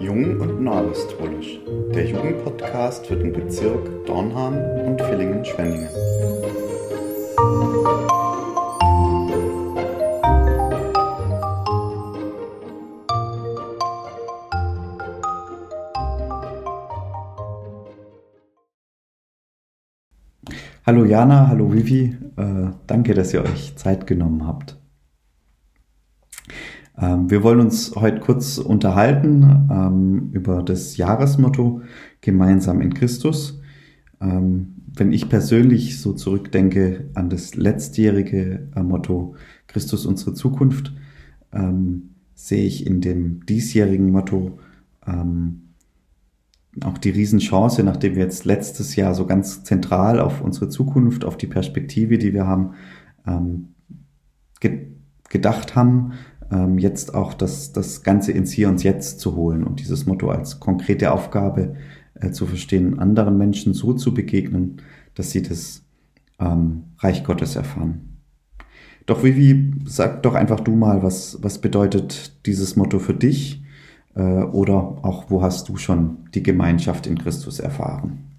Jung und Neuapostolisch, der Jugendpodcast für den Bezirk Dornhahn und Villingen-Schwenningen. Hallo Jana, hallo Vivi, äh, danke, dass ihr euch Zeit genommen habt. Ähm, wir wollen uns heute kurz unterhalten ähm, über das Jahresmotto Gemeinsam in Christus. Ähm, wenn ich persönlich so zurückdenke an das letztjährige äh, Motto Christus unsere Zukunft, ähm, sehe ich in dem diesjährigen Motto ähm, auch die Riesenchance, nachdem wir jetzt letztes Jahr so ganz zentral auf unsere Zukunft, auf die Perspektive, die wir haben, ähm, ge gedacht haben, ähm, jetzt auch das, das Ganze ins Hier und Jetzt zu holen und dieses Motto als konkrete Aufgabe äh, zu verstehen, anderen Menschen so zu begegnen, dass sie das ähm, Reich Gottes erfahren. Doch Vivi, sag doch einfach du mal, was, was bedeutet dieses Motto für dich? Äh, oder auch, wo hast du schon die Gemeinschaft in Christus erfahren?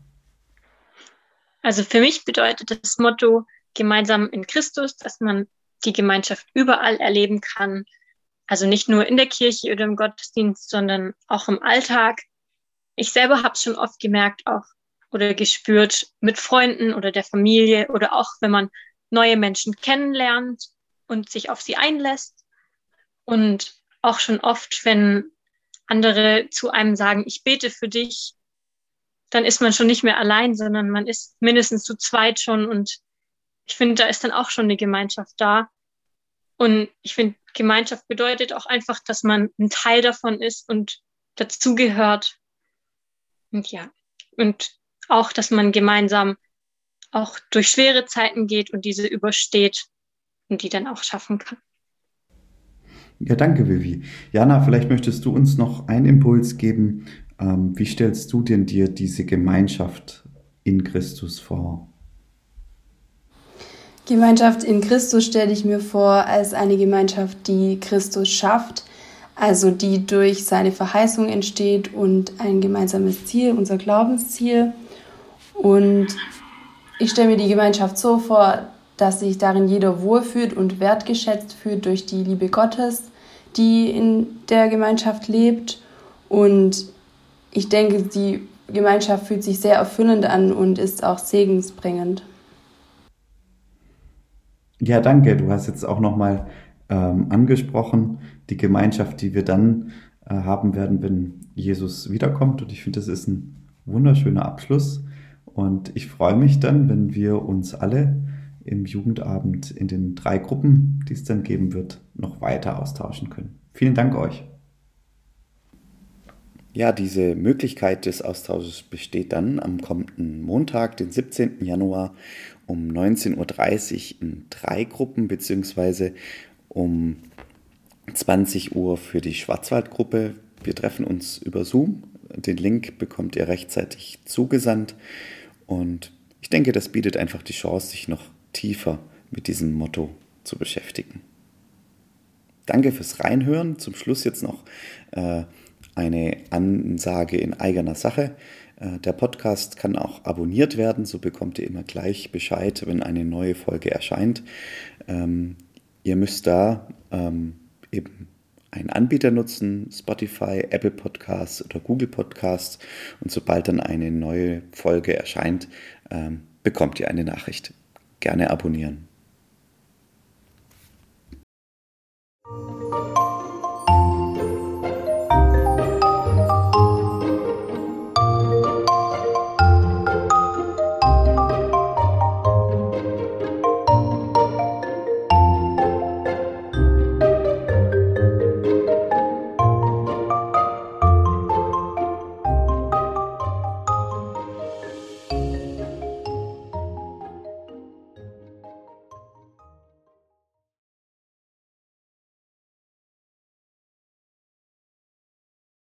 Also für mich bedeutet das Motto gemeinsam in Christus, dass man die Gemeinschaft überall erleben kann. Also nicht nur in der Kirche oder im Gottesdienst, sondern auch im Alltag. Ich selber habe es schon oft gemerkt, auch oder gespürt mit Freunden oder der Familie oder auch wenn man neue Menschen kennenlernt und sich auf sie einlässt. Und auch schon oft, wenn andere zu einem sagen, ich bete für dich, dann ist man schon nicht mehr allein, sondern man ist mindestens zu zweit schon. Und ich finde, da ist dann auch schon eine Gemeinschaft da. Und ich finde, Gemeinschaft bedeutet auch einfach, dass man ein Teil davon ist und dazugehört. Und ja, und auch, dass man gemeinsam auch durch schwere Zeiten geht und diese übersteht und die dann auch schaffen kann. Ja, danke, Vivi. Jana, vielleicht möchtest du uns noch einen Impuls geben. Ähm, wie stellst du denn dir diese Gemeinschaft in Christus vor? Gemeinschaft in Christus stelle ich mir vor als eine Gemeinschaft, die Christus schafft, also die durch seine Verheißung entsteht und ein gemeinsames Ziel, unser Glaubensziel. Und ich stelle mir die Gemeinschaft so vor, dass sich darin jeder wohlfühlt und wertgeschätzt fühlt durch die Liebe Gottes, die in der Gemeinschaft lebt. Und ich denke, die Gemeinschaft fühlt sich sehr erfüllend an und ist auch segensbringend. Ja, danke. Du hast jetzt auch nochmal ähm, angesprochen, die Gemeinschaft, die wir dann äh, haben werden, wenn Jesus wiederkommt. Und ich finde, das ist ein wunderschöner Abschluss. Und ich freue mich dann, wenn wir uns alle im Jugendabend in den drei Gruppen, die es dann geben wird, noch weiter austauschen können. Vielen Dank euch. Ja, diese Möglichkeit des Austausches besteht dann am kommenden Montag, den 17. Januar um 19.30 Uhr in drei Gruppen, beziehungsweise um 20 Uhr für die Schwarzwaldgruppe. Wir treffen uns über Zoom. Den Link bekommt ihr rechtzeitig zugesandt. Und ich denke, das bietet einfach die Chance, sich noch tiefer mit diesem Motto zu beschäftigen. Danke fürs Reinhören. Zum Schluss jetzt noch äh, eine Ansage in eigener Sache. Äh, der Podcast kann auch abonniert werden, so bekommt ihr immer gleich Bescheid, wenn eine neue Folge erscheint. Ähm, ihr müsst da ähm, eben einen Anbieter nutzen, Spotify, Apple Podcasts oder Google Podcasts. Und sobald dann eine neue Folge erscheint, ähm, bekommt ihr eine Nachricht gerne abonnieren.